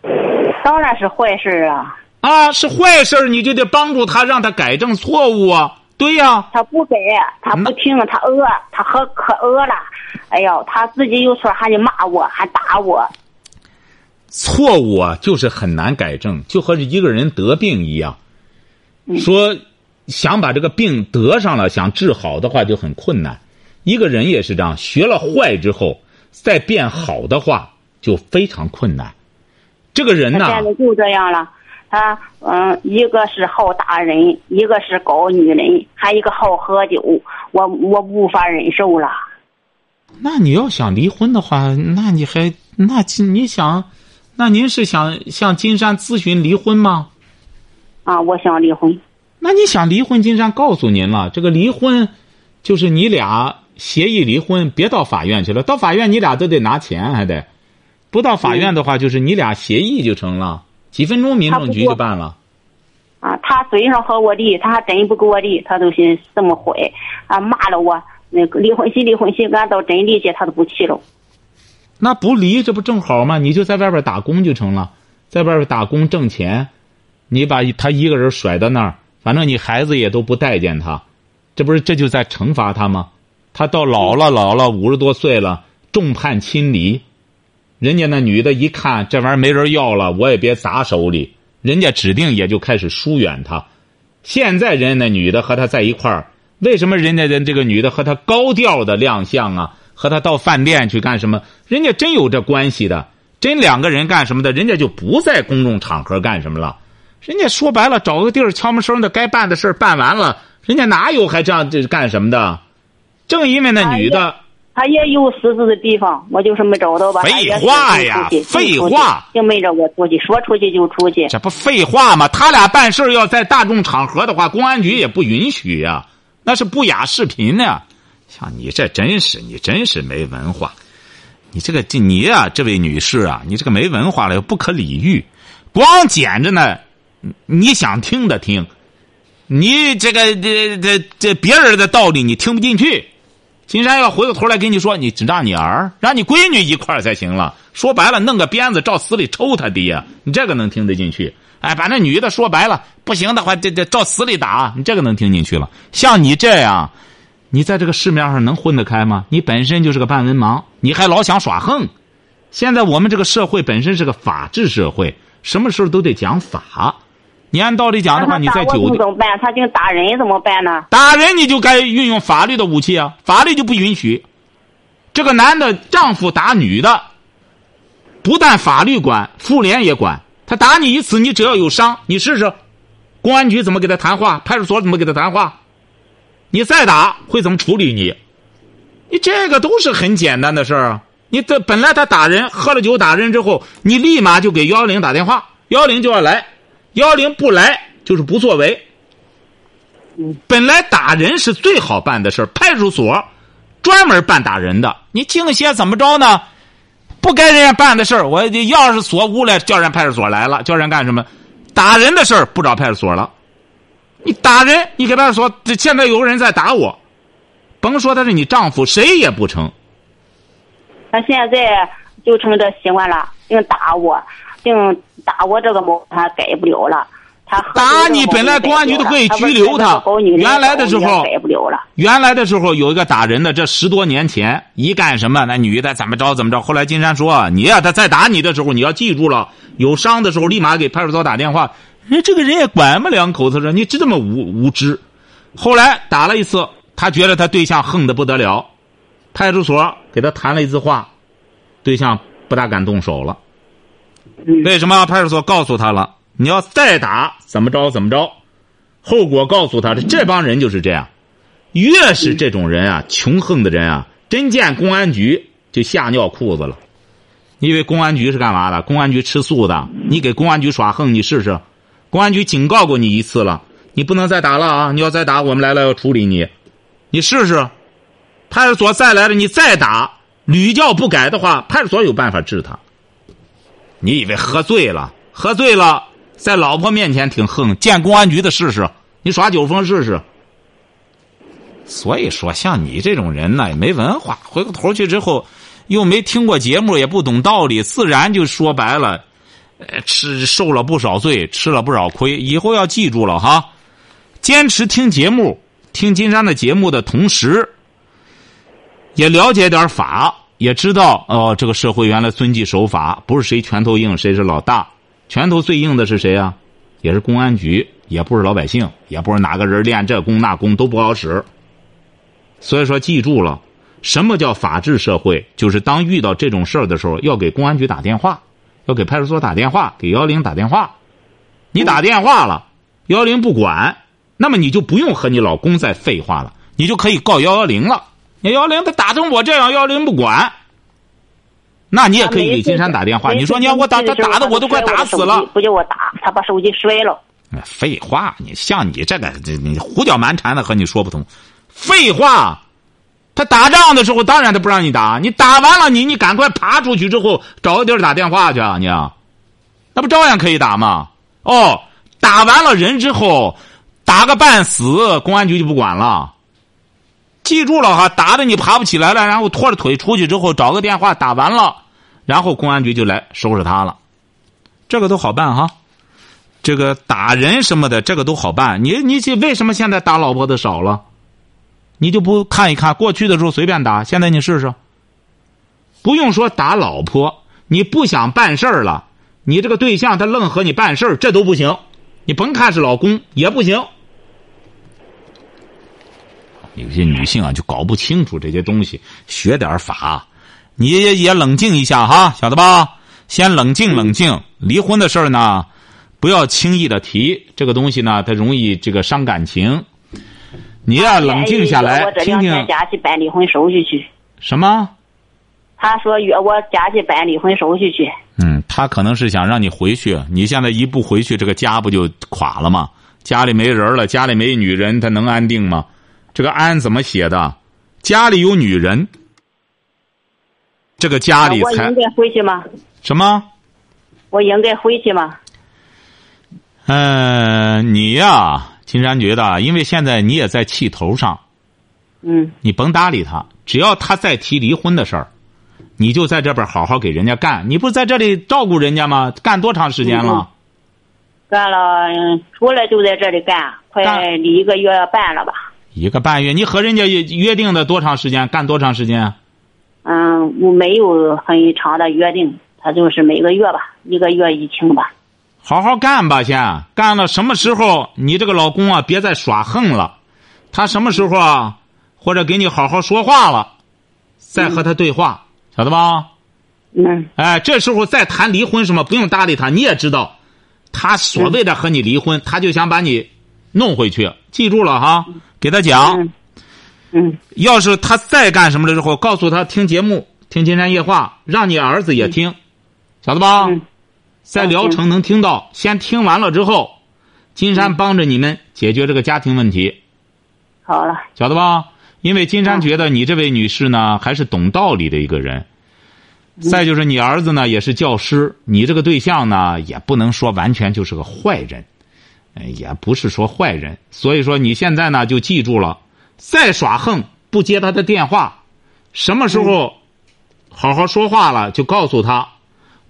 [SPEAKER 4] 当然是坏事儿啊！
[SPEAKER 3] 啊，是坏事儿你就得帮助他，让他改正错误啊！对呀，
[SPEAKER 4] 他不改，他不听，他饿，他喝可饿了。哎呦，他自己有错还得骂我，还打我。
[SPEAKER 3] 错误啊，就是很难改正，就和一个人得病一样。说想把这个病得上了，想治好的话就很困难。一个人也是这样，学了坏之后再变好的话就非常困难。这个人呢，
[SPEAKER 4] 现在就这样了。他嗯，一个是好打人，一个是搞女人，还一个好喝酒，我我无法忍受了。
[SPEAKER 3] 那你要想离婚的话，那你还那你想，那您是想向金山咨询离婚吗？
[SPEAKER 4] 啊，我想离婚。
[SPEAKER 3] 那你想离婚，金山告诉您了，这个离婚就是你俩协议离婚，别到法院去了。到法院你俩都得拿钱，还得不到法院的话，就是你俩协议就成了。几分钟，民政局就办了。
[SPEAKER 4] 啊，他嘴上和我离，他还真不给我离，他都是这么坏，啊，骂了我。那个离婚信，离婚信，俺到真离去，他都不去了。
[SPEAKER 3] 那不离，这不正好吗？你就在外边打工就成了，在外边打工挣钱，你把他一个人甩到那儿，反正你孩子也都不待见他，这不是这就在惩罚他吗？他到老了，老了五十多岁了，众叛亲离。人家那女的一看这玩意儿没人要了，我也别砸手里。人家指定也就开始疏远他。现在人那女的和他在一块儿，为什么人家人这个女的和他高调的亮相啊？和他到饭店去干什么？人家真有这关系的，真两个人干什么的？人家就不在公众场合干什么了。人家说白了，找个地儿悄没声的，该办的事办完了，人家哪有还这样这是干什么的？正因为那女的。
[SPEAKER 4] 她也有私自的地方，我就是没找到吧。
[SPEAKER 3] 废话呀，废话，
[SPEAKER 4] 就没着我出去，说出去就出去。
[SPEAKER 3] 这不废话吗？他俩办事要在大众场合的话，公安局也不允许呀，那是不雅视频呢。像你这真是，你真是没文化。你这个你呀，这位女士啊，你这个没文化了又不可理喻，光捡着呢，你想听的听，你这个这这这别人的道理你听不进去。金山要回过头来跟你说，你只让你儿，让你闺女一块儿才行了。说白了，弄个鞭子照死里抽他爹，你这个能听得进去？哎，把那女的说白了，不行的话，这这照死里打，你这个能听进去了？像你这样，你在这个市面上能混得开吗？你本身就是个半文盲，你还老想耍横。现在我们这个社会本身是个法治社会，什么时候都得讲法。你按道理讲的话，你在酒店
[SPEAKER 4] 怎么办？他竟打人怎么办呢？
[SPEAKER 3] 打人你就该运用法律的武器啊！法律就不允许。这个男的丈夫打女的，不但法律管，妇联也管。他打你一次，你只要有伤，你试试，公安局怎么给他谈话？派出所怎么给他谈话？你再打会怎么处理你？你这个都是很简单的事儿啊！你这本来他打人，喝了酒打人之后，你立马就给幺幺零打电话，幺幺零就要来。幺零不来就是不作为。本来打人是最好办的事派出所专门办打人的。你净些怎么着呢？不该人家办的事我钥匙锁屋了，叫人派出所来了，叫人干什么？打人的事不找派出所了。你打人，你给派出所，现在有个人在打我，甭说他是你丈夫，谁也不成。
[SPEAKER 4] 他现在就成这习惯了，净打我。定打我这个毛，他改不了了。他
[SPEAKER 3] 打你，本来公安局都可以拘留他。原来的时候
[SPEAKER 4] 改不了了。
[SPEAKER 3] 原来的时候有一个打人的，这十多年前一干什么，那女的怎么着怎么着。后来金山说：“你呀，他再打你的时候，你要记住了，有伤的时候立马给派出所打电话。”人这个人也管不两口子说：“你这么无无知。”后来打了一次，他觉得他对象横的不得了，派出所给他谈了一次话，对象不大敢动手了。为什么派出所告诉他了？你要再打，怎么着怎么着？后果告诉他的这帮人就是这样。越是这种人啊，穷横的人啊，真见公安局就吓尿裤子了。因为公安局是干嘛的？公安局吃素的。你给公安局耍横，你试试。公安局警告过你一次了，你不能再打了啊！你要再打，我们来了要处理你。你试试。派出所再来了，你再打，屡教不改的话，派出所有办法治他。你以为喝醉了？喝醉了，在老婆面前挺横，见公安局的试试，你耍酒疯试试。所以说，像你这种人呢，也没文化，回过头去之后，又没听过节目，也不懂道理，自然就说白了，吃受了不少罪，吃了不少亏。以后要记住了哈，坚持听节目，听金山的节目的同时，也了解点法，也知道哦，这个社会原来遵纪守法，不是谁拳头硬谁是老大，拳头最硬的是谁啊？也是公安局，也不是老百姓，也不是哪个人练这功那功都不好使。所以说，记住了，什么叫法治社会？就是当遇到这种事儿的时候，要给公安局打电话。要给派出所打电话，给幺幺零打电话，你打电话了，幺幺零不管，那么你就不用和你老公再废话了，你就可以告幺幺零了。你幺幺零他打成我这样，幺幺零不管，那你也可以给金山打电话。你说你要我打他打的我都快打死了，
[SPEAKER 4] 不叫我打，他把手机摔了。
[SPEAKER 3] 废话，你像你这个，你胡搅蛮缠的和你说不通。废话。他打仗的时候，当然他不让你打。你打完了，你你赶快爬出去之后，找个地儿打电话去啊！你，那不照样可以打吗？哦，打完了人之后，打个半死，公安局就不管了。记住了哈，打的你爬不起来了，然后拖着腿出去之后，找个电话打完了，然后公安局就来收拾他了。这个都好办哈，这个打人什么的，这个都好办。你你为什么现在打老婆的少了？你就不看一看过去的时候随便打，现在你试试。不用说打老婆，你不想办事儿了，你这个对象他愣和你办事儿，这都不行。你甭看是老公也不行。有些女性啊，就搞不清楚这些东西，学点法，你也也冷静一下哈，晓得吧？先冷静冷静，离婚的事儿呢，不要轻易的提，这个东西呢，它容易这个伤感情。你要，冷静下来，听听。
[SPEAKER 4] 家去办离婚手续去。
[SPEAKER 3] 什么？
[SPEAKER 4] 他说约我家去办离婚手续去。
[SPEAKER 3] 嗯，他可能是想让你回去。你现在一不回去，这个家不就垮了吗？家里没人了，家里没女人，他能安定吗？这个安怎么写的？家里有女人，这个家里才。
[SPEAKER 4] 我应该回去吗？
[SPEAKER 3] 什么？
[SPEAKER 4] 我应该回去吗？
[SPEAKER 3] 嗯，你呀。金山觉得，因为现在你也在气头上，
[SPEAKER 4] 嗯，
[SPEAKER 3] 你甭搭理他。只要他再提离婚的事儿，你就在这边好好给人家干。你不在这里照顾人家吗？干多长时间了？
[SPEAKER 4] 干了，出来就在这里干，快一个月半了吧。
[SPEAKER 3] 一个半月，你和人家约定的多长时间？干多长时间？
[SPEAKER 4] 嗯，我没有很长的约定，他就是每个月吧，一个月一清吧。
[SPEAKER 3] 好好干吧，先干了。什么时候你这个老公啊，别再耍横了。他什么时候啊，或者给你好好说话了，再和他对话，晓得吧？
[SPEAKER 4] 嗯。
[SPEAKER 3] 哎，这时候再谈离婚什么，不用搭理他。你也知道，他所谓的和你离婚，他就想把你弄回去。记住了哈，给他讲。
[SPEAKER 4] 嗯。
[SPEAKER 3] 要是他再干什么的时候，告诉他听节目，听金山夜话，让你儿子也听，晓得吧？在聊城能听到，先听完了之后，金山帮着你们解决这个家庭问题。
[SPEAKER 4] 好了，
[SPEAKER 3] 晓得吧？因为金山觉得你这位女士呢，还是懂道理的一个人。再就是你儿子呢，也是教师，你这个对象呢，也不能说完全就是个坏人，也不是说坏人。所以说你现在呢，就记住了，再耍横不接他的电话，什么时候好好说话了，就告诉他。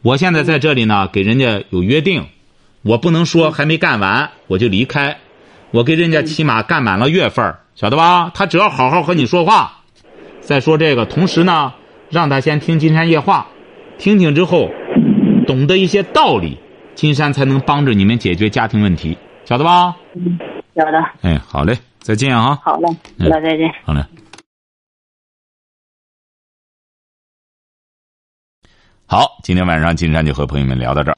[SPEAKER 3] 我现在在这里呢，给人家有约定，我不能说还没干完我就离开，我给人家起码干满了月份晓得吧？他只要好好和你说话，再说这个，同时呢，让他先听金山夜话，听听之后，懂得一些道理，金山才能帮着你们解决家庭问题，晓得吧？
[SPEAKER 4] 嗯，晓得。
[SPEAKER 3] 哎，好嘞，再见啊！
[SPEAKER 4] 好嘞，那再见。
[SPEAKER 3] 好嘞。好，今天晚上金山就和朋友们聊到这儿。